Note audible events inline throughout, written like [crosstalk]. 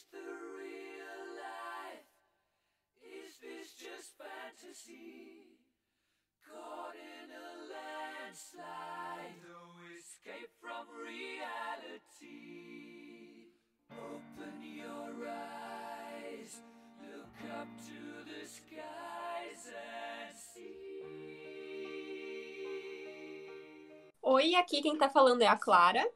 this the real life? Is this just fantasy? Caught in a landslide, no escape from reality. Open your eyes, look up to the skies and see. Oi, aqui quem tá falando é a Clara.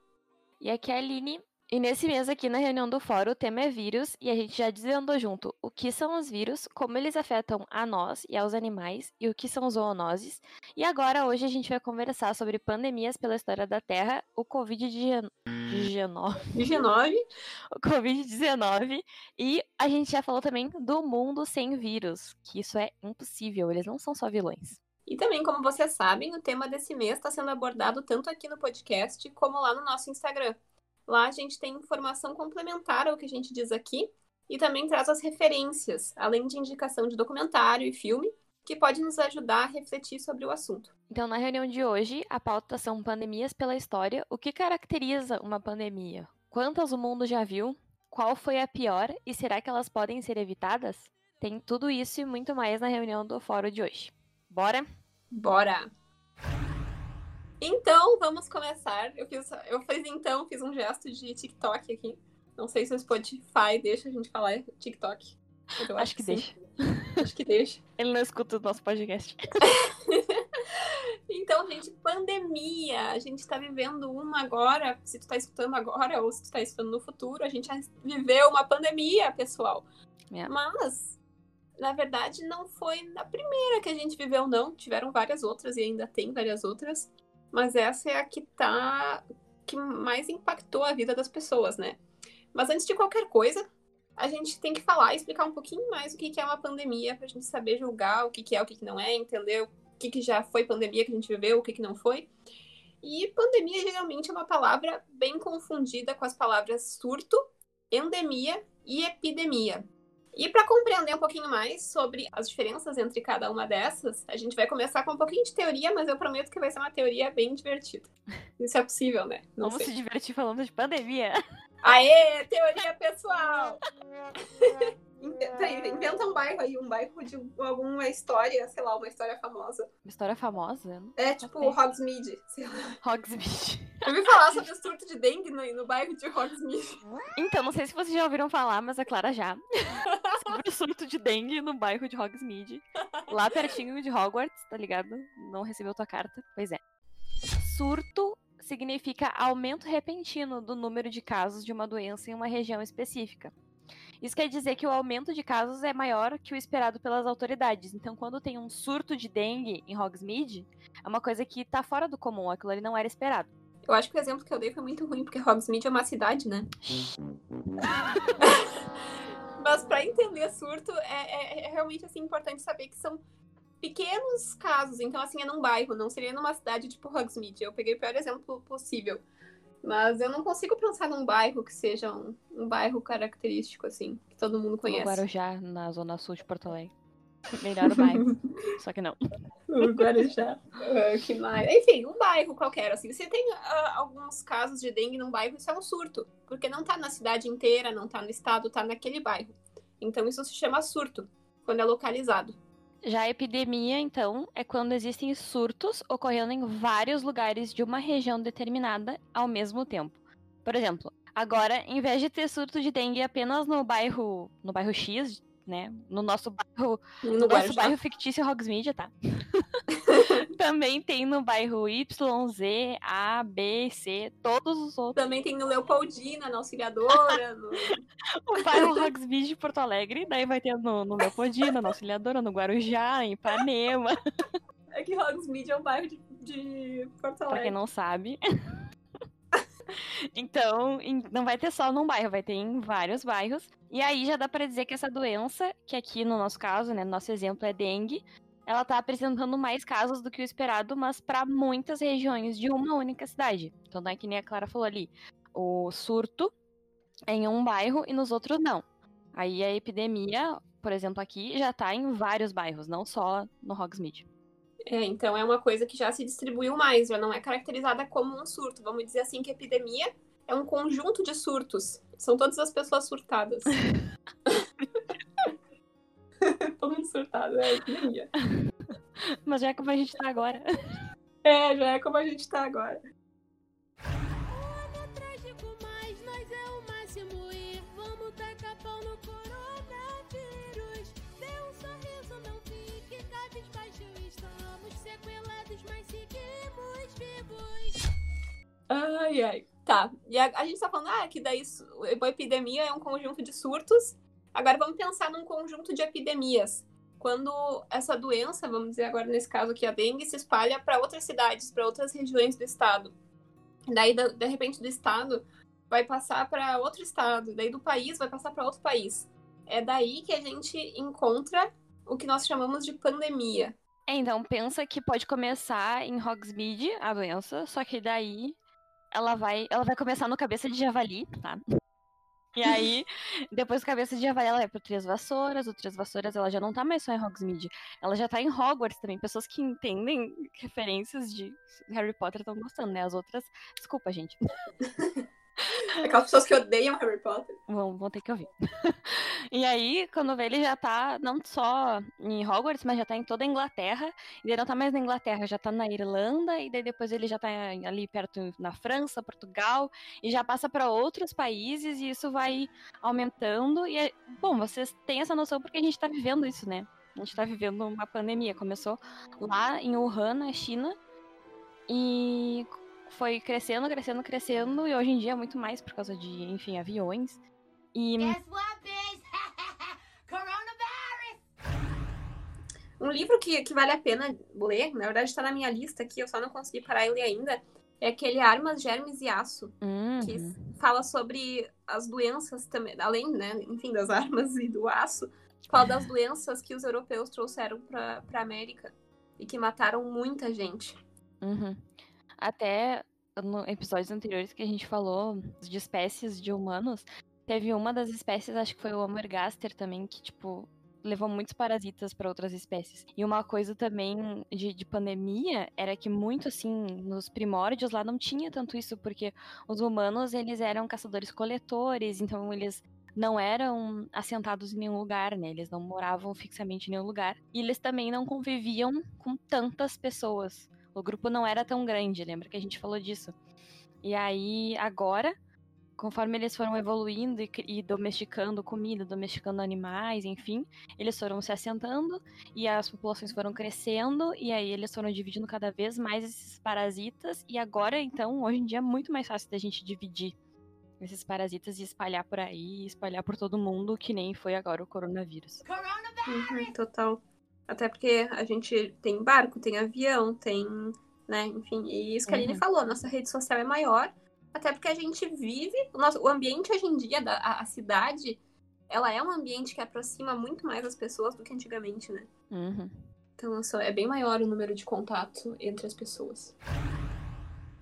E aqui é a Aline. E nesse mês aqui na reunião do fórum o tema é vírus e a gente já desvendou junto o que são os vírus, como eles afetam a nós e aos animais e o que são zoonoses. E agora hoje a gente vai conversar sobre pandemias pela história da Terra, o Covid-19, G9. [laughs] o Covid-19 e a gente já falou também do mundo sem vírus, que isso é impossível, eles não são só vilões. E também, como vocês sabem, o tema desse mês está sendo abordado tanto aqui no podcast como lá no nosso Instagram. Lá a gente tem informação complementar ao que a gente diz aqui e também traz as referências, além de indicação de documentário e filme, que pode nos ajudar a refletir sobre o assunto. Então, na reunião de hoje, a pauta são pandemias pela história. O que caracteriza uma pandemia? Quantas o mundo já viu? Qual foi a pior? E será que elas podem ser evitadas? Tem tudo isso e muito mais na reunião do fórum de hoje. Bora? Bora! Então, vamos começar. Eu fiz, eu fiz então, fiz um gesto de TikTok aqui. Não sei se o Spotify deixa a gente falar TikTok. eu Acho que sim. deixa. Acho que deixa. [laughs] Ele não escuta o nosso podcast. [laughs] Então, gente, pandemia. A gente tá vivendo uma agora. Se tu tá escutando agora ou se tu tá escutando no futuro, a gente já viveu uma pandemia, pessoal. É. Mas, na verdade, não foi a primeira que a gente viveu, não. Tiveram várias outras e ainda tem várias outras. Mas essa é a que tá. que mais impactou a vida das pessoas, né? Mas antes de qualquer coisa, a gente tem que falar e explicar um pouquinho mais o que é uma pandemia, pra gente saber julgar o que é, o que não é, entender o que já foi pandemia que a gente viveu, o que não foi. E pandemia geralmente é uma palavra bem confundida com as palavras surto, endemia e epidemia. E para compreender um pouquinho mais sobre as diferenças entre cada uma dessas, a gente vai começar com um pouquinho de teoria, mas eu prometo que vai ser uma teoria bem divertida. Isso é possível, né? Não Vamos sei. se divertir falando de pandemia. Aê, teoria pessoal! [laughs] Inte- peraí, Inventa um bairro aí, um bairro de alguma história, sei lá, uma história famosa. Uma história famosa. É tipo. Hogsmeade, sei lá. Hogsmeade. Eu ouvi falar sobre o surto de dengue no, no bairro de Hogsmeade. Então, não sei se vocês já ouviram falar, mas a Clara já. [laughs] sobre o surto de dengue no bairro de Hogsmeade. Lá pertinho de Hogwarts, tá ligado? Não recebeu tua carta? Pois é. Surto significa aumento repentino do número de casos de uma doença em uma região específica. Isso quer dizer que o aumento de casos é maior que o esperado pelas autoridades. Então, quando tem um surto de dengue em Hogsmeade, é uma coisa que tá fora do comum, aquilo ali não era esperado. Eu acho que o exemplo que eu dei foi muito ruim, porque Hogsmeade é uma cidade, né? [laughs] Mas para entender surto, é, é- é realmente assim, importante saber que são pequenos casos. Então, assim, é num bairro, não seria numa cidade tipo Hogsmeade. Eu peguei o pior exemplo possível. Mas eu não consigo pensar num bairro que seja um, um bairro característico, assim, que todo mundo conhece. Guarujá, na zona sul de Porto Alegre. Melhor o bairro. [laughs] Só que não. O Guarujá. Ah, que mais? Enfim, um bairro qualquer, assim. Se tem ah, alguns casos de dengue num bairro, isso é um surto. Porque não tá na cidade inteira, não tá no estado, tá naquele bairro. Então isso se chama surto, quando é localizado. Já a epidemia, então, é quando existem surtos ocorrendo em vários lugares de uma região determinada ao mesmo tempo. Por exemplo, agora, em vez de ter surto de dengue apenas no bairro, no bairro X, né, no nosso bairro, No no nosso bairro fictício Hogsmeade, tá? [laughs] Também tem no bairro Y, Z, A, B, C, todos os outros. Também tem no Leopoldina, na Auxiliadora, no... [laughs] O bairro Hogsmeade de Porto Alegre, daí vai ter no, no Leopoldina, na Auxiliadora, no Guarujá, em Ipanema. É que Hogsmeade é um bairro de, de Porto Pra quem Alegre. não sabe. [laughs] então, não vai ter só num bairro, vai ter em vários bairros. E aí já dá pra dizer que essa doença, que aqui no nosso caso, né, no nosso exemplo é dengue, ela tá apresentando mais casos do que o esperado, mas pra muitas regiões de uma única cidade. Então não é que nem a Clara falou ali, o surto é em um bairro e nos outros não. Aí a epidemia, por exemplo, aqui já tá em vários bairros, não só no Hogsmeade. É, então é uma coisa que já se distribuiu mais, já não é caracterizada como um surto. Vamos dizer assim que a epidemia é um conjunto de surtos São todas as pessoas surtadas. [laughs] Todo mundo surtado, é epidemia. [laughs] Mas já é como a gente tá agora. [laughs] É, já é como a gente tá agora. Ano trágico, mas nós é o máximo e vamos tacar pau no coronavírus. Dê um sorriso, não fique cabisbaixo. Estamos sequelados, mas seguimos vivos. Ai, ai. Tá. E a, a gente tá falando, ah, que daí a epidemia é um conjunto de surtos. Agora vamos pensar num conjunto de epidemias. Quando essa doença, vamos dizer agora nesse caso aqui, a dengue, se espalha para outras cidades, para outras regiões do estado. Daí, da- de repente, do estado vai passar para outro estado. Daí do país vai passar para outro país. É daí que a gente encontra o que nós chamamos de pandemia. É, então pensa que pode começar em Hogsmeade a doença, só que daí ela vai, ela vai começar no cabeça de javali, tá? E aí, depois cabeça de javali, ela vai pro Três Vassouras, o Três Vassouras ela já não tá mais só em Hogsmeade, ela já tá em Hogwarts também. Pessoas que entendem referências de Harry Potter estão gostando, né? As outras, desculpa, gente, [laughs] Aquelas pessoas que odeiam Harry Potter. vão, vão ter que ouvir. [laughs] e aí, quando vê, ele já tá não só em Hogwarts, mas já tá em toda a Inglaterra. E daí não tá mais na Inglaterra, já tá na Irlanda, e daí depois ele já tá ali perto na França, Portugal, e já passa para outros países, e isso vai aumentando. E, é- bom, vocês têm essa noção porque a gente tá vivendo isso, né? A gente tá vivendo uma pandemia. Começou lá em Wuhan, na China, e foi crescendo, crescendo, crescendo, e hoje em dia é muito mais por causa de, enfim, aviões. E Guess what, bitch? [laughs] Coronavirus! Um livro que, que vale a pena ler, na verdade está na minha lista aqui, eu só não consegui parar ele ainda, é aquele Armas, Germes e Aço, que Uhum. fala sobre as doenças também, além, né, enfim, das armas e do aço, fala das doenças que os europeus trouxeram para a América e que mataram muita gente. Uhum. Até no episódios anteriores que a gente falou de espécies de humanos, teve uma das espécies, acho que foi o Homo ergaster também, que, tipo, levou muitos parasitas para outras espécies. E uma coisa também de, de pandemia era que muito, assim, nos primórdios lá não tinha tanto isso, porque os humanos, eles eram caçadores-coletores, então eles não eram assentados em nenhum lugar, né? Eles não moravam fixamente em nenhum lugar. E eles também não conviviam com tantas pessoas. O grupo não era tão grande, lembra que a gente falou disso? E aí, agora, conforme eles foram evoluindo e, e domesticando comida, domesticando animais, enfim, eles foram se assentando e as populações foram crescendo e aí eles foram dividindo cada vez mais esses parasitas e agora, então, hoje em dia é muito mais fácil da gente dividir esses parasitas e espalhar por aí, espalhar por todo mundo, que nem foi agora o coronavírus. Uhum, total. Até porque a gente tem barco, tem avião, tem, né, enfim, e isso que a Aline Uhum. falou, nossa rede social é maior, até porque a gente vive, o, nosso, o ambiente hoje em dia, da, a, a cidade, ela é um ambiente que aproxima muito mais as pessoas do que antigamente, né? Uhum. Então, é bem maior o número de contato entre as pessoas.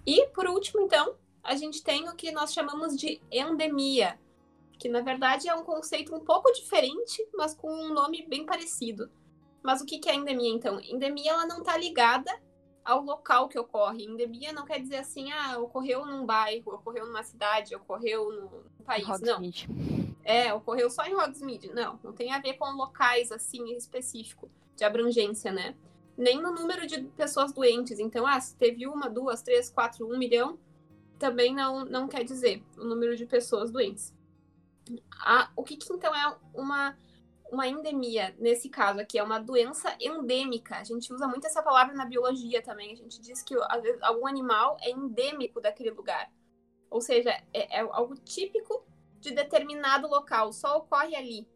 E, por último, então, a gente tem o que nós chamamos de endemia, que na verdade é um conceito um pouco diferente, mas com um nome bem parecido. Mas o que que é endemia, então? Endemia, ela não está ligada ao local que ocorre. Endemia não quer dizer assim, ah, ocorreu num bairro, ocorreu numa cidade, ocorreu no país. Não. Hogsmeade. É, ocorreu só em Hogsmeade. Não, não tem a ver com locais assim específico de abrangência, né? Nem no número de pessoas doentes. Então, ah, se teve uma, duas, três, quatro, um milhão, também não, não quer dizer o número de pessoas doentes. Ah, o que, que então é uma, uma endemia nesse caso aqui? É uma doença endêmica. A gente usa muito essa palavra na biologia também. A gente diz que algum animal é endêmico daquele lugar. Ou seja, é, é algo típico de determinado local, só ocorre ali.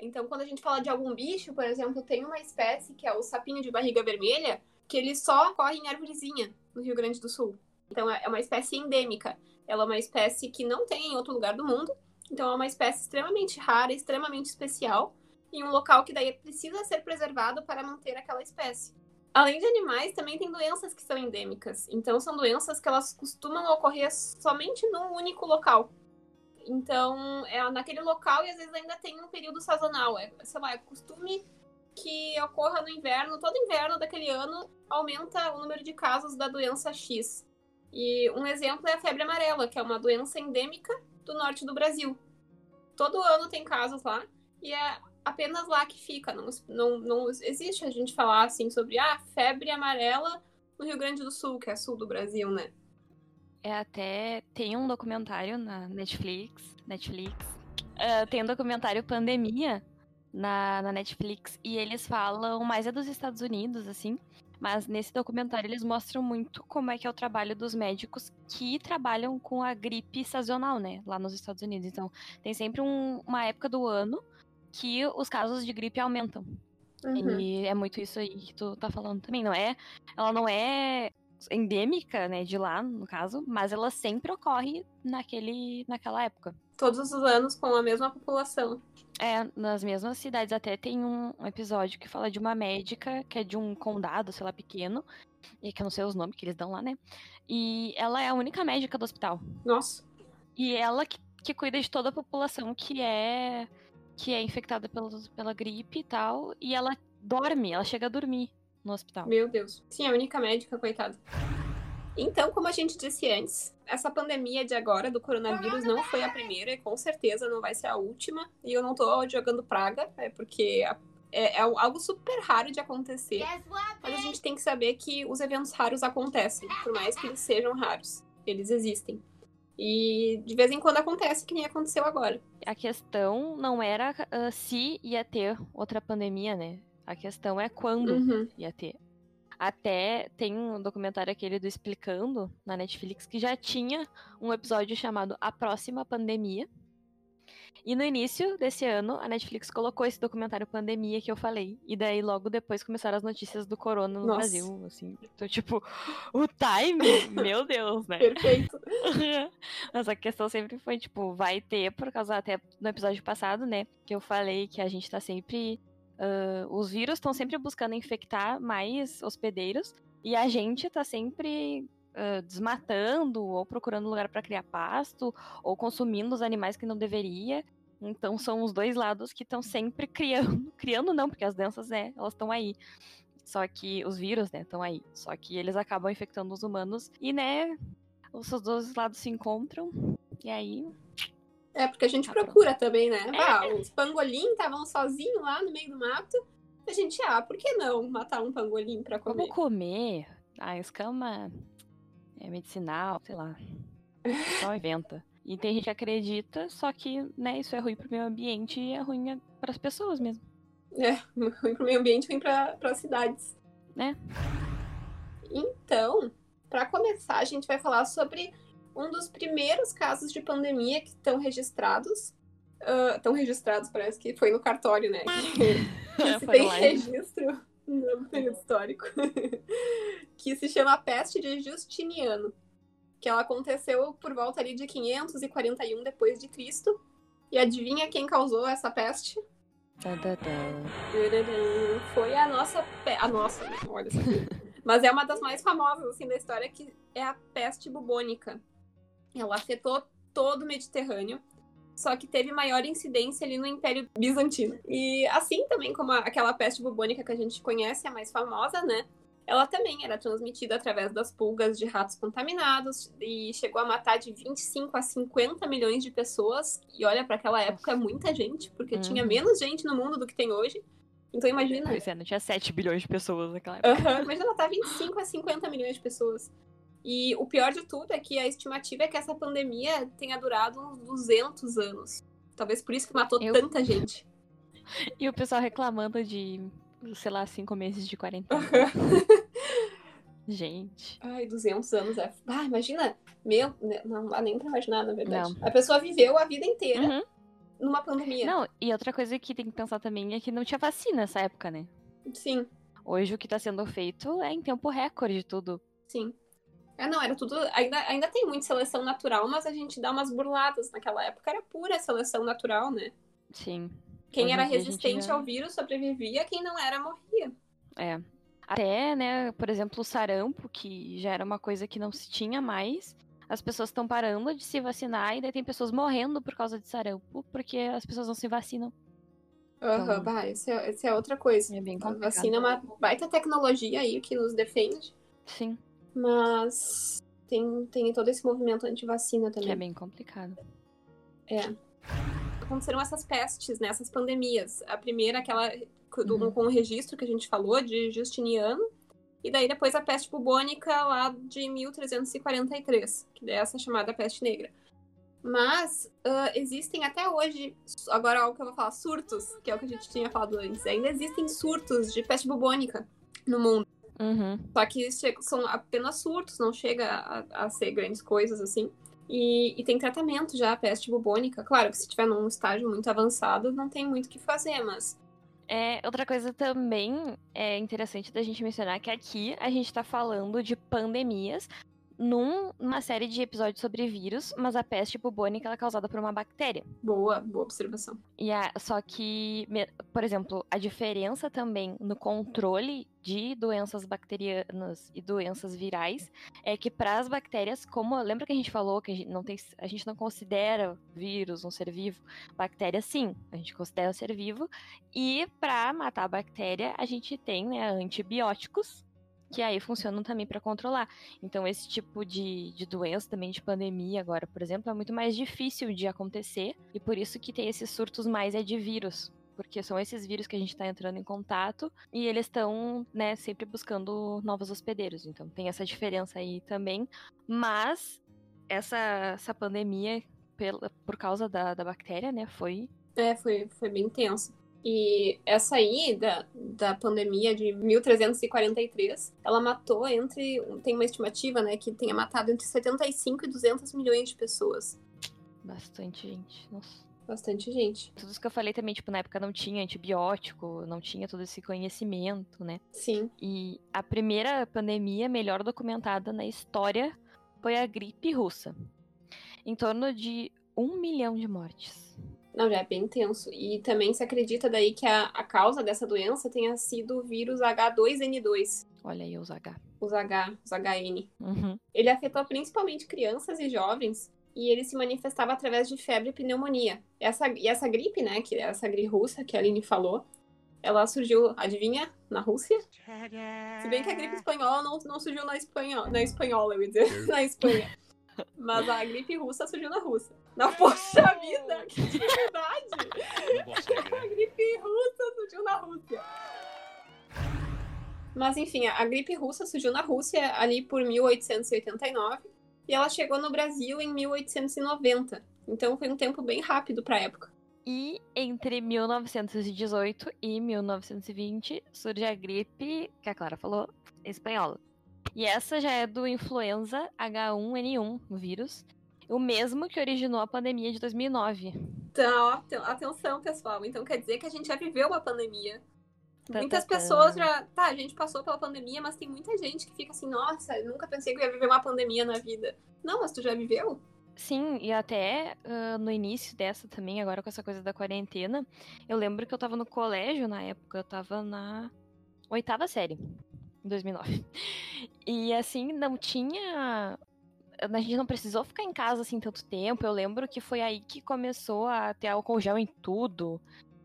Então, quando a gente fala de algum bicho, por exemplo, tem uma espécie que é o sapinho de barriga vermelha, que ele só ocorre em árvorezinha, no Rio Grande do Sul. Então, é uma espécie endêmica. Ela é uma espécie que não tem em outro lugar do mundo. Então, é uma espécie extremamente rara, extremamente especial, em um local que daí precisa ser preservado para manter aquela espécie. Além de animais, também tem doenças que são endêmicas. Então, são doenças que elas costumam ocorrer somente num único local. Então, é naquele local e às vezes ainda tem um período sazonal. É, sei lá, é costume que ocorra no inverno, todo inverno daquele ano aumenta o número de casos da doença X. E um exemplo é a febre amarela, que é uma doença endêmica do norte do Brasil. Todo ano tem casos lá e é apenas lá que fica. Não, não, não existe a gente falar assim sobre ah, febre amarela no Rio Grande do Sul, que é sul do Brasil, né? É até tem um documentário na Netflix, Netflix. Uh, tem um documentário Pandemia na, na Netflix e eles falam mais é dos Estados Unidos, assim. Mas nesse documentário eles mostram muito como é que é o trabalho dos médicos que trabalham com a gripe sazonal, né? Lá nos Estados Unidos. Então, tem sempre um, uma época do ano que os casos de gripe aumentam. Uhum. E é muito isso aí que tu tá falando também. Não é, ela não é endêmica, né, de lá, no caso, mas ela sempre ocorre naquele, naquela época. Todos os anos com a mesma população. É, nas mesmas cidades. Até tem um, episódio que fala de uma médica que é de um condado, sei lá, pequeno. E que eu não sei os nomes que eles dão lá, né? E ela é a única médica do hospital. Nossa. E ela que, que cuida de toda a população que é que é infectada pela, pela gripe e tal. E ela dorme, ela chega a dormir no hospital. Meu Deus. Sim, a única médica, coitada. Então, como a gente disse antes, essa pandemia de agora do coronavírus não foi a primeira e com certeza não vai ser a última. E eu não tô jogando praga, é porque é, é algo super raro de acontecer. Mas a gente tem que saber que os eventos raros acontecem, por mais que eles sejam raros. Eles existem. E de vez em quando acontece, que nem aconteceu agora. A questão não era uh, se ia ter outra pandemia, né? A questão é quando uhum. ia ter. Até tem um documentário aquele do Explicando na Netflix que já tinha um episódio chamado A Próxima Pandemia. E no início desse ano, a Netflix colocou esse documentário Pandemia que eu falei. E daí, logo depois, começaram as notícias do corona no Nossa. Brasil, assim. Então, tipo, [laughs] o time, meu [laughs] Deus, né? Perfeito. [laughs] Mas a questão sempre foi, tipo, vai ter, por causa até no episódio passado, né? Que eu falei que a gente tá sempre Uh, os vírus estão sempre buscando infectar mais hospedeiros e a gente está sempre uh, desmatando ou procurando lugar para criar pasto ou consumindo os animais que não deveria. Então são os dois lados que estão sempre criando, [laughs] criando não, porque as doenças, né, elas estão aí. Só que os vírus, né, estão aí. Só que eles acabam infectando os humanos e, né, os dois lados se encontram e aí é, porque a gente tá procura pronto. também, né? É. Ah, os pangolim estavam sozinhos lá no meio do mato. A gente, ah, por que não matar um pangolim pra comer? Como comer? A escama é medicinal, sei lá. Só inventa. E tem gente que acredita, só que, né, isso é ruim pro meio ambiente e é ruim para as pessoas mesmo. É, [laughs] ruim pro meio ambiente, ruim para as cidades. Né? Então, para começar, a gente vai falar sobre um dos primeiros casos de pandemia que estão registrados. Estão uh, registrados, parece que foi no cartório, né? [laughs] Que, que se tem registro no período histórico. [laughs] que se chama Peste de Justiniano. Que ela aconteceu por volta ali de 541 depois de Cristo. E adivinha quem causou essa peste? Foi a nossa. Pe... A nossa, né? olha só. [laughs] Mas é uma das mais famosas assim da história que é a peste bubônica. Ela afetou todo o Mediterrâneo, só que teve maior incidência ali no Império Bizantino. E assim também como aquela peste bubônica que a gente conhece, a mais famosa, né? Ela também era transmitida através das pulgas de ratos contaminados e chegou a matar de 25 a 50 milhões de pessoas. E olha, para aquela época é muita gente, porque uhum. tinha menos gente no mundo do que tem hoje. Então imagina. Pois é, não tinha 7 bilhões de pessoas naquela época. Uhum, imagina matar 25 a 50 milhões de pessoas. E o pior de tudo é que a estimativa é que essa pandemia tenha durado uns 200 anos. Talvez por isso que matou Eu... tanta gente. [laughs] E o pessoal reclamando de, sei lá, cinco meses de quarentena. [laughs] gente. Ai, 200 anos é. Ah, imagina. Meu, né, não dá nem pra imaginar, na verdade. Não. A pessoa viveu a vida inteira uhum. numa pandemia. Não, e outra coisa que tem que pensar também é que não tinha vacina nessa época, né? Sim. Hoje o que tá sendo feito é em tempo recorde tudo. Sim. É, não, era tudo. Ainda, ainda tem muita seleção natural, mas a gente dá umas burladas. Naquela época era pura seleção natural, né? Sim. Quem Hoje era resistente já... ao vírus sobrevivia, quem não era morria. É. Até, né, por exemplo, o sarampo, que já era uma coisa que não se tinha mais. As pessoas estão parando de se vacinar e daí tem pessoas morrendo por causa de sarampo, porque as pessoas não se vacinam. Aham, uhum, então, isso, é, isso é outra coisa. É bem complicado. A vacina é uma baita tecnologia aí que nos defende. Sim. Mas tem, tem todo esse movimento anti-vacina também. Que é bem complicado. Aconteceram essas pestes, né? Essas pandemias. A primeira, aquela do- Uhum. com o registro que a gente falou, de Justiniano. E daí depois a peste bubônica lá de 1343, que é essa chamada peste negra. Mas ah, existem até hoje, agora é algo que eu vou falar, surtos, que é o que a gente tinha falado antes. Ainda existem surtos de peste bubônica no mundo. Uhum. Só que são apenas surtos, não chega a, a ser grandes coisas assim. E, e tem tratamento já, a peste bubônica. Claro que se tiver num estágio muito avançado, não tem muito o que fazer, mas. É, outra coisa também é interessante da gente mencionar que aqui a gente tá falando de pandemias num- numa série de episódios sobre vírus, mas a peste bubônica ela é causada por uma bactéria. Boa, boa observação. E a- só que, por exemplo, a diferença também no controle de doenças bacterianas e doenças virais é que para as bactérias, como lembra que a gente falou que a gente não tem, a gente não considera vírus um ser vivo, bactéria sim, a gente considera um ser vivo e para matar a bactéria a gente tem né, antibióticos que aí funcionam também para controlar. Então, esse tipo de, de doença, também de pandemia agora, por exemplo, é muito mais difícil de acontecer. E por isso que tem esses surtos mais é de vírus. Porque são esses vírus que a gente está entrando em contato e eles estão, né, sempre buscando novos hospedeiros. Então tem essa diferença aí também. Mas essa, essa pandemia, pela, por causa da, da bactéria, né, foi. É, foi, foi bem tenso. E essa aí, da, da pandemia de 1343, ela matou entre. Tem uma estimativa, né, que tenha matado entre 75 e 200 milhões de pessoas. Bastante gente. Nossa. Bastante gente. Tudo isso que eu falei também, tipo, na época não tinha antibiótico, não tinha todo esse conhecimento, né? Sim. E a primeira pandemia melhor documentada na história foi a gripe russa. Em torno de um milhão de mortes. Não, já é bem tenso. E também se acredita daí que a, a causa dessa doença tenha sido o vírus H2N2, Olha aí os H. os H, os HN. Uhum. Ele afetou principalmente crianças e jovens e ele se manifestava através de febre e pneumonia. Essa, e essa gripe, né, que é essa gripe russa que a Aline falou, ela surgiu, adivinha, na Rússia? Se bem que a gripe espanhola não, não surgiu na Espanha, na espanhola, eu ia dizer, [laughs] na Espanha. Mas a gripe russa surgiu na Rússia. Na poxa vida, que dificuldade! A gripe russa surgiu na Rússia. Mas enfim, a gripe russa surgiu na Rússia ali por 1889 e ela chegou no Brasil em 1890. Então foi um tempo bem rápido para a época. E entre 1918 e 1920 surge a gripe, que a Clara falou, espanhola. E essa já é do influenza H1N1, o vírus, o mesmo que originou a pandemia de 2009. Então, atenção, pessoal. Então quer dizer que a gente já viveu uma pandemia. Tá, Muitas tá, tá. pessoas já. Tá, a gente passou pela pandemia, mas tem muita gente que fica assim, nossa, eu nunca pensei que eu ia viver uma pandemia na vida. Não, mas tu já viveu? Sim, e até ah, no início dessa também, agora com essa coisa da quarentena, eu lembro que eu tava no colégio na época, eu tava na oitava série, em 2009. E assim, não tinha. A gente não precisou ficar em casa assim tanto tempo. Eu lembro que foi aí que começou a ter álcool gel em tudo.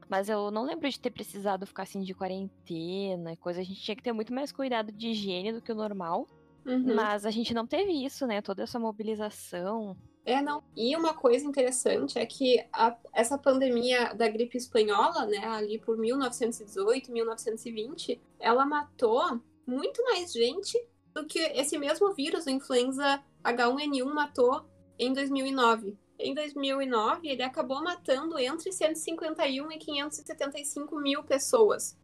Mas eu não lembro de ter precisado ficar assim de quarentena e coisa. A gente tinha que ter muito mais cuidado de higiene do que o normal. Uhum. Mas a gente não teve isso, né? Toda essa mobilização. É, não. E uma coisa interessante é que a- essa pandemia da gripe espanhola, né, ali por 1918, 1920, ela matou muito mais gente do que esse mesmo vírus, o influenza H1N1, matou em 2009. Em 2009, ele acabou matando entre 151 e 575 mil pessoas.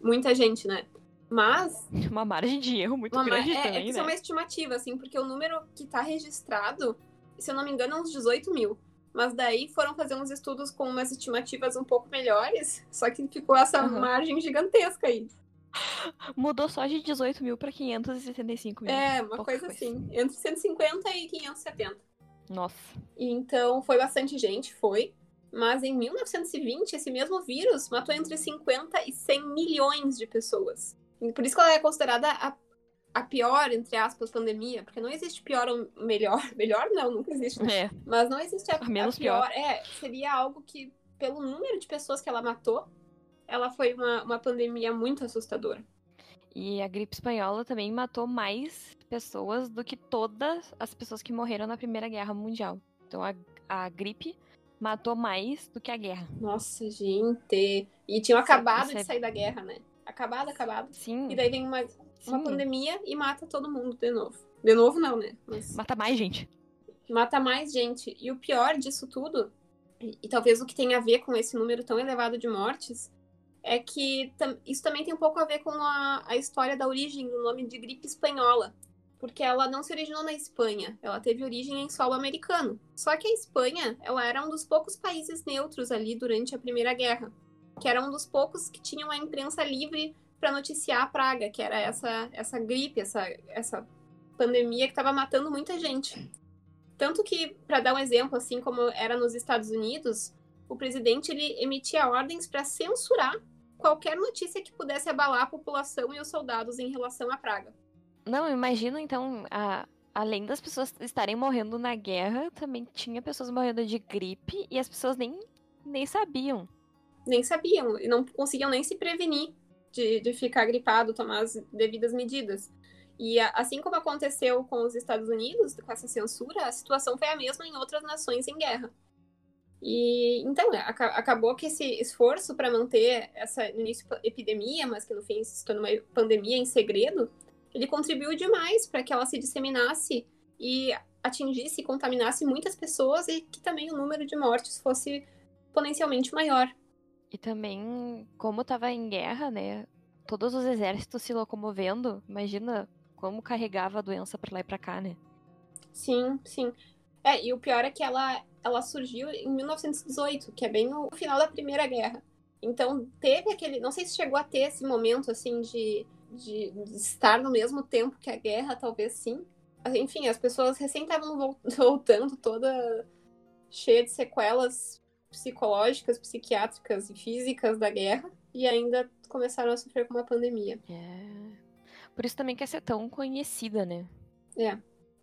Muita gente, né? Mas [laughs] Uma margem de erro muito uma- grande é, é também, isso né? é uma estimativa, assim, porque o número que tá registrado, se eu não me engano, é uns 18 mil. Mas daí foram fazer uns estudos com umas estimativas um pouco melhores, só que ficou essa Aham. margem gigantesca aí. Mudou só de 18 mil pra 575 mil. É, uma coisa coisa. assim, entre 150 e 570. Nossa. Então foi bastante gente, foi. Mas em 1920, esse mesmo vírus matou entre 50 e 100 milhões de pessoas. Por isso que ela é considerada a, a pior, entre aspas, pandemia, porque não existe pior ou melhor. [laughs] Melhor não, nunca existe. né? É. Mas não existe a, A menos a pior. É, seria algo que, pelo número de pessoas que ela matou, ela foi uma, uma pandemia muito assustadora. E a gripe espanhola também matou mais pessoas do que todas as pessoas que morreram na Primeira Guerra Mundial. Então a, a gripe matou mais do que a guerra. Nossa, gente. E tinham é- acabado isso é- de sair da guerra, né? Acabado, acabado. Sim, E daí vem uma, uma sim. pandemia e mata todo mundo de novo. De novo não, né? Mas Mata mais gente. mata mais gente. E o pior disso tudo, e, e talvez o que tem a ver com esse número tão elevado de mortes, é que isso também tem um pouco a ver com a, a história da origem do nome de gripe espanhola. Porque ela não se originou na Espanha, ela teve origem em solo americano. Só que a Espanha, ela era um dos poucos países neutros ali durante a Primeira Guerra, que era um dos poucos que tinham a imprensa livre para noticiar a praga, que era essa essa gripe, essa essa pandemia que estava matando muita gente. Tanto que, para dar um exemplo, assim como era nos Estados Unidos, o presidente ele emitia ordens para censurar qualquer notícia que pudesse abalar a população e os soldados em relação à praga. Não, eu imagino então, a- além das pessoas estarem morrendo na guerra, também tinha pessoas morrendo de gripe e as pessoas nem, nem sabiam. Nem sabiam e não conseguiam nem se prevenir de, de ficar gripado, tomar as devidas medidas. E a- assim como aconteceu com os Estados Unidos, com essa censura, a situação foi a mesma em outras nações em guerra. E então, é, aca- acabou que esse esforço para manter essa no início epidemia, mas que no fim se tornou uma pandemia em segredo, ele contribuiu demais para que ela se disseminasse e atingisse e contaminasse muitas pessoas e que também o número de mortes fosse exponencialmente maior. E também, como tava em guerra, né? Todos os exércitos se locomovendo, imagina como carregava a doença pra lá e pra cá, né? Sim, sim. É, e o pior é que ela, ela surgiu em 1918, que é bem no final da Primeira Guerra. Então, teve aquele. Não sei se chegou a ter esse momento, assim, de, de, de estar no mesmo tempo que a guerra, talvez sim. Enfim, as pessoas recém estavam vol- [laughs] voltando toda cheia de sequelas psicológicas, psiquiátricas e físicas da guerra, e ainda começaram a sofrer com uma pandemia. É. Por isso também quer ser tão conhecida, né?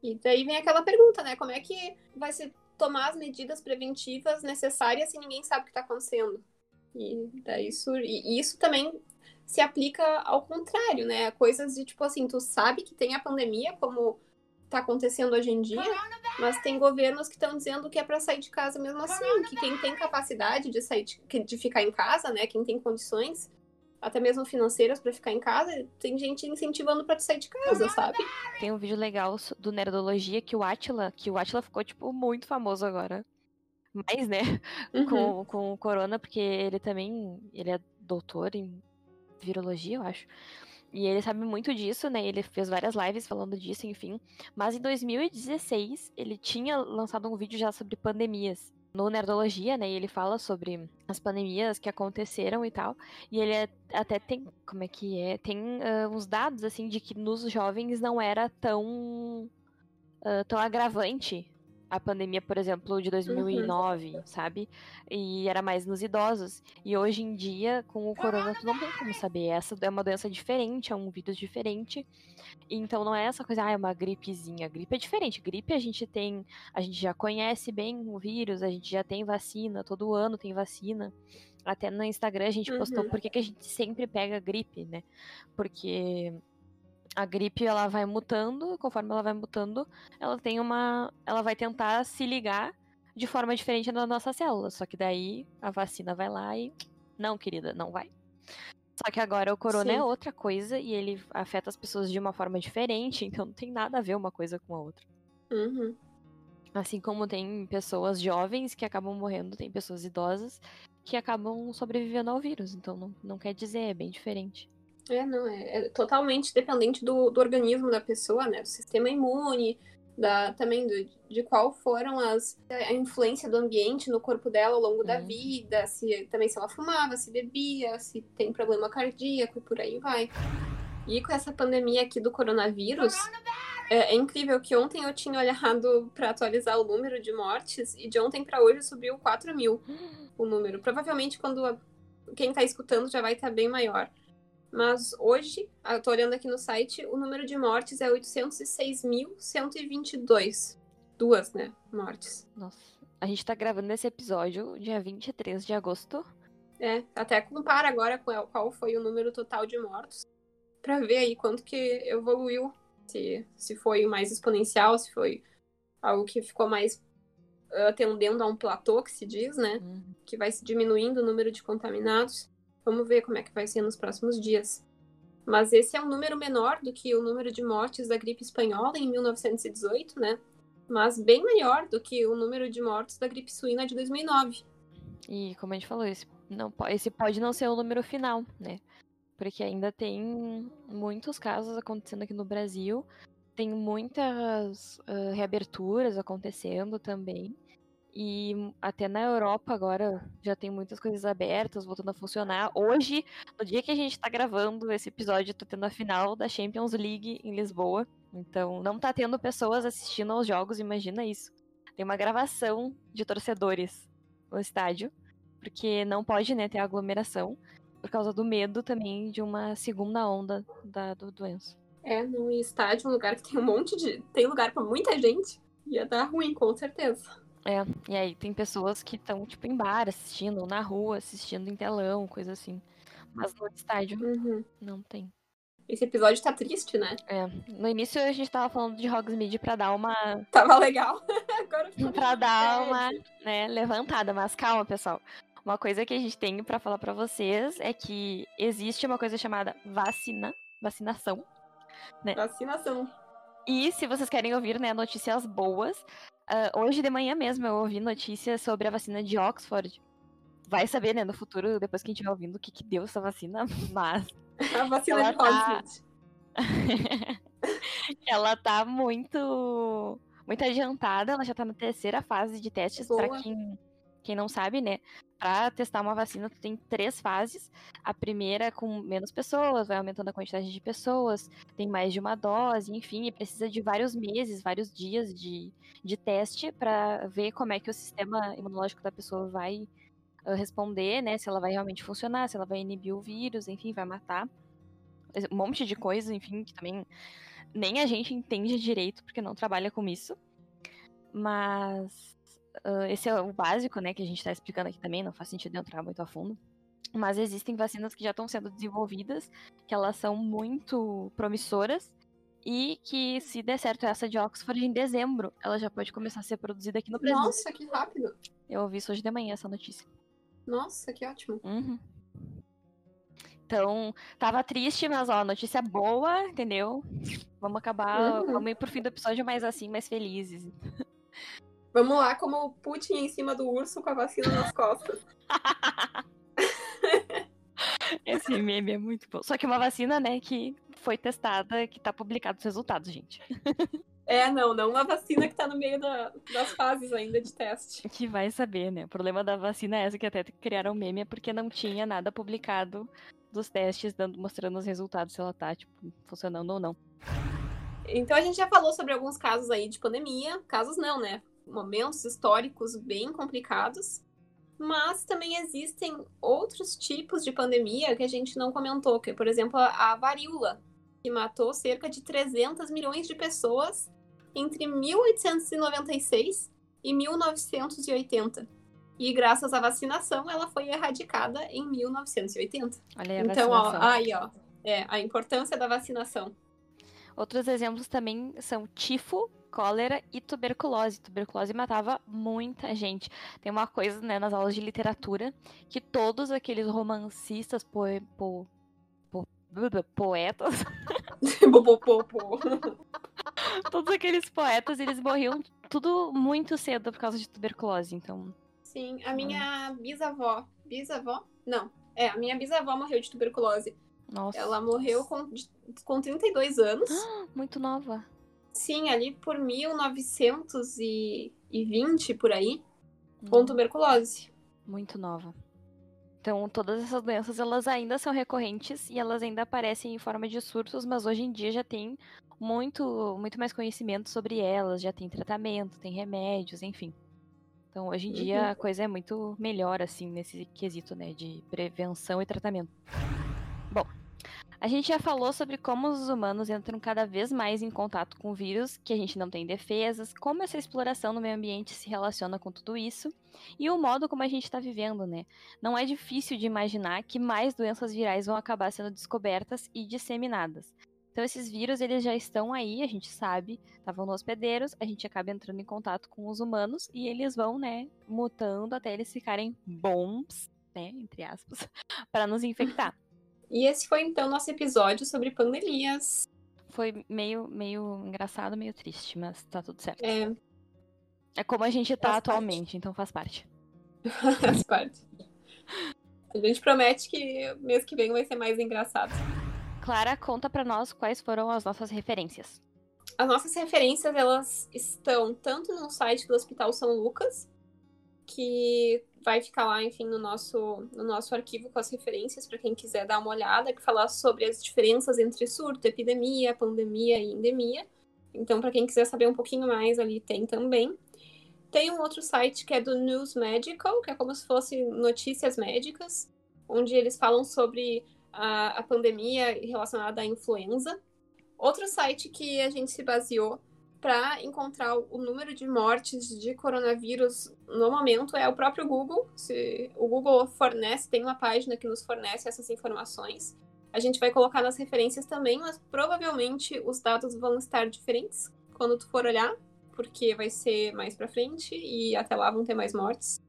E daí vem aquela pergunta, né? Como é que vai se tomar as medidas preventivas necessárias se ninguém sabe o que está acontecendo? E daí isso, e isso também se aplica ao contrário, né? Coisas de tipo assim, tu sabe que tem a pandemia, como tá acontecendo hoje em dia, mas tem governos que estão dizendo que é para sair de casa mesmo assim, que quem tem capacidade de sair de, de ficar em casa, né? Quem tem condições, até mesmo financeiras para ficar em casa, tem gente incentivando para tu sair de casa, sabe? Tem um vídeo legal do Nerdologia que o Atila, que o Atila ficou, tipo, muito famoso agora. Mais, né? Uhum. Com, com o Corona, porque ele também, ele é doutor em virologia, eu acho. E ele sabe muito disso, né? Ele fez várias lives falando disso, enfim. Mas em 2016, ele tinha lançado um vídeo já sobre pandemias. No Nerdologia, né? E ele fala sobre as pandemias que aconteceram e tal. E ele é- até tem, como é que é? Tem ah, uns dados, assim, de que nos jovens não era tão, ah, tão agravante a pandemia, por exemplo, de 2009, sabe? E era mais nos idosos. E hoje em dia, com o corona, tu não tem como saber. Essa é uma doença diferente, é um vírus diferente. Então não é essa coisa, ah, é uma gripezinha. Gripe é diferente. Gripe a gente tem, a gente já conhece bem o vírus, a gente já tem vacina, todo ano tem vacina. Até no Instagram a gente postou Uhum. por que, que a gente sempre pega gripe, né? Porque a gripe ela vai mutando, conforme ela vai mutando, ela tem uma. Ela vai tentar se ligar de forma diferente nas nossas células. Só que daí a vacina vai lá e. Não, querida, não vai. Só que agora o corona Sim. é outra coisa e ele afeta as pessoas de uma forma diferente, então não tem nada a ver uma coisa com a outra. Uhum. Assim como tem pessoas jovens que acabam morrendo, tem pessoas idosas que acabam sobrevivendo ao vírus. Então não, não quer dizer, é bem diferente. É, não, é, é totalmente dependente do, do organismo da pessoa, né? Do sistema imune, da, também do, de qual foram as a influência do ambiente no corpo dela ao longo da Uhum. vida, se também se ela fumava, se bebia, se tem problema cardíaco e por aí vai. E com essa pandemia aqui do coronavírus, é, é incrível que ontem eu tinha olhado [laughs] para atualizar o número de mortes e de ontem para hoje subiu 4 mil [gasps] o número. Provavelmente quando a- quem tá escutando já vai estar bem maior. Mas hoje, ah, eu tô olhando aqui no site, o número de mortes é 806.122. Duas, né? Mortes. Nossa. A gente tá gravando esse episódio dia 23 de agosto. É, até compara agora qual foi o número total de mortos. Pra ver aí quanto que evoluiu. Se, se foi mais exponencial, se foi algo que ficou mais uh, tendendo a um platô, que se diz, né? Uhum. Que vai se diminuindo o número de contaminados. Vamos ver como é que vai ser nos próximos dias. Mas esse é um número menor do que o número de mortes da gripe espanhola em 1918, né? Mas bem maior do que o número de mortes da gripe suína de 2009. E como a gente falou, esse, não, esse pode não ser o número final, né? Porque ainda tem muitos casos acontecendo aqui no Brasil, tem muitas ah, reaberturas acontecendo também. E até na Europa agora já tem muitas coisas abertas, voltando a funcionar. Hoje, no dia que a gente tá gravando esse episódio, tá tendo a final da Champions League em Lisboa. Então, não tá tendo pessoas assistindo aos jogos, imagina isso. Tem uma gravação de torcedores no estádio, porque não pode né, ter aglomeração, por causa do medo também de uma segunda onda da, do doença. É, no estádio, um lugar que tem um monte de. Tem lugar pra muita gente. Ia dar ruim, com certeza. É, e aí tem pessoas que estão, tipo, em bar assistindo, ou na rua assistindo em telão, coisa assim. Mas no estádio Uhum. não tem. Esse episódio tá triste, né? É, no início a gente tava falando de Hogsmeade pra dar uma, [laughs] Tava legal. [laughs] Agora ficou [laughs] pra dar uma, né, levantada, mas calma, pessoal. Uma coisa que a gente tem pra falar pra vocês é que existe uma coisa chamada vacina, vacinação. Vacinação. E se vocês querem ouvir, né, notícias boas, ah, hoje de manhã mesmo eu ouvi notícias sobre a vacina de Oxford. Vai saber, né, no futuro, depois que a gente estiver ouvindo, o que, que deu essa vacina, [laughs] mas A vacina Ela de tá- Hogsmeade. [laughs] ela tá muito muito adiantada, ela já tá na terceira fase de testes para quem quem não sabe, né? Pra testar uma vacina, tu tem três fases. A primeira é com menos pessoas, vai aumentando a quantidade de pessoas, tem mais de uma dose, enfim, e precisa de vários meses, vários dias de, de teste pra ver como é que o sistema imunológico da pessoa vai ah, responder, né? Se ela vai realmente funcionar, se ela vai inibir o vírus, enfim, vai matar. Um monte de coisa, enfim, que também nem a gente entende direito, porque não trabalha com isso. Mas ah, esse é o básico, né, que a gente tá explicando aqui também, não faz sentido entrar muito a fundo. Mas existem vacinas que já estão sendo desenvolvidas, que elas são muito promissoras, e que se der certo essa de Oxford em dezembro, ela já pode começar a ser produzida aqui no Brasil. Nossa, que rápido. Eu ouvi isso hoje de manhã, essa notícia. Nossa, que ótimo. Uhum. Então, tava triste, mas ó, notícia boa, entendeu? Vamos acabar, Uhum. vamos ir pro fim do episódio mais assim, mais felizes. [laughs] Vamos lá, como o Putin em cima do urso com a vacina nas costas. [laughs] Esse meme é muito bom. Só que uma vacina, né, que foi testada, que tá publicado os resultados, gente. É, não, não uma vacina que tá no meio da- das fases ainda de teste. Que vai saber, né? O problema da vacina é essa que até criaram meme é porque não tinha nada publicado dos testes dando, mostrando os resultados se ela tá, tipo, funcionando ou não. Então a gente já falou sobre alguns casos aí de pandemia. Casos não, né? Momentos históricos bem complicados. Mas também existem outros tipos de pandemia que a gente não comentou, que é, por exemplo, a varíola, que matou cerca de 300 milhões de pessoas entre 1896 e 1980. E graças à vacinação, ela foi erradicada em 1980. Olha aí a Então, ó, aí, ó, é a importância da vacinação. Outros exemplos também são tifo, cólera e tuberculose. Tuberculose matava muita gente. Tem uma coisa, né, nas aulas de literatura, que todos aqueles romancistas, poe, po, po- poetas, [laughs] [laughs] todos aqueles poetas, eles morriam tudo muito cedo por causa de tuberculose. Então, Sim, a minha bisavó. Bisavó? Não. É, a minha bisavó morreu de tuberculose. nossa, Ela morreu com, com 32 anos. [gasps] muito nova. Sim, ali por 1920, por aí, com tuberculose. Muito nova. Então, todas essas doenças, elas ainda são recorrentes e elas ainda aparecem em forma de surtos, mas hoje em dia já tem muito, muito mais conhecimento sobre elas, já tem tratamento, tem remédios, enfim. Então, hoje em dia, Uhum. a coisa é muito melhor, assim, nesse quesito, né, de prevenção e tratamento. A gente já falou sobre como os humanos entram cada vez mais em contato com vírus, que a gente não tem defesas, como essa exploração no meio ambiente se relaciona com tudo isso, e o modo como a gente está vivendo, né? Não é difícil de imaginar que mais doenças virais vão acabar sendo descobertas e disseminadas. Então esses vírus, eles já estão aí, a gente sabe, estavam nos hospedeiros, a gente acaba entrando em contato com os humanos e eles vão, né, mutando até eles ficarem bons, né, entre aspas, [laughs] para nos infectar. E esse foi então nosso episódio sobre pandemias. Foi meio, meio engraçado, meio triste, mas tá tudo certo. É, É como a gente tá Faz parte. atualmente, então faz parte. [laughs] faz parte. A gente promete que mês que vem vai ser mais engraçado. Clara, conta pra nós quais foram as nossas referências. As nossas referências, elas estão tanto no site do Hospital São Lucas, que vai ficar lá, enfim, no nosso, no nosso arquivo com as referências para quem quiser dar uma olhada, que falar sobre as diferenças entre surto, epidemia, pandemia e endemia. Então, para quem quiser saber um pouquinho mais, ali tem também. Tem um outro site que é do News Medical, que é como se fosse notícias médicas, onde eles falam sobre a, a pandemia relacionada à influenza. Outro site que a gente se baseou para encontrar o número de mortes de coronavírus no momento é o próprio Google. Se o Google fornece, tem uma página que nos fornece essas informações. A gente vai colocar nas referências também, mas provavelmente os dados vão estar diferentes quando tu for olhar, porque vai ser mais para frente e até lá vão ter mais mortes.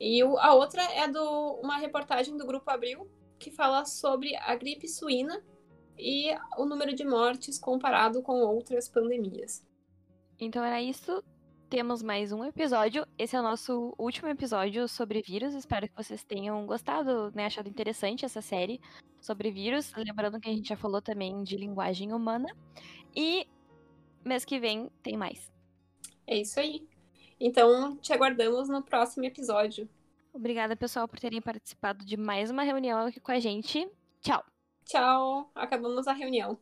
E a outra é do uma reportagem do Grupo Abril que fala sobre a gripe suína e o número de mortes comparado com outras pandemias. Então era isso. Temos mais um episódio. Esse é o nosso último episódio sobre vírus. Espero que vocês tenham gostado, né? Achado interessante essa série sobre vírus. Lembrando que a gente já falou também de linguagem humana. E mês que vem tem mais. É isso aí. Então, te aguardamos no próximo episódio. Obrigada, pessoal, por terem participado de mais uma reunião aqui com a gente. Tchau! Tchau, acabamos a reunião.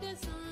No nariz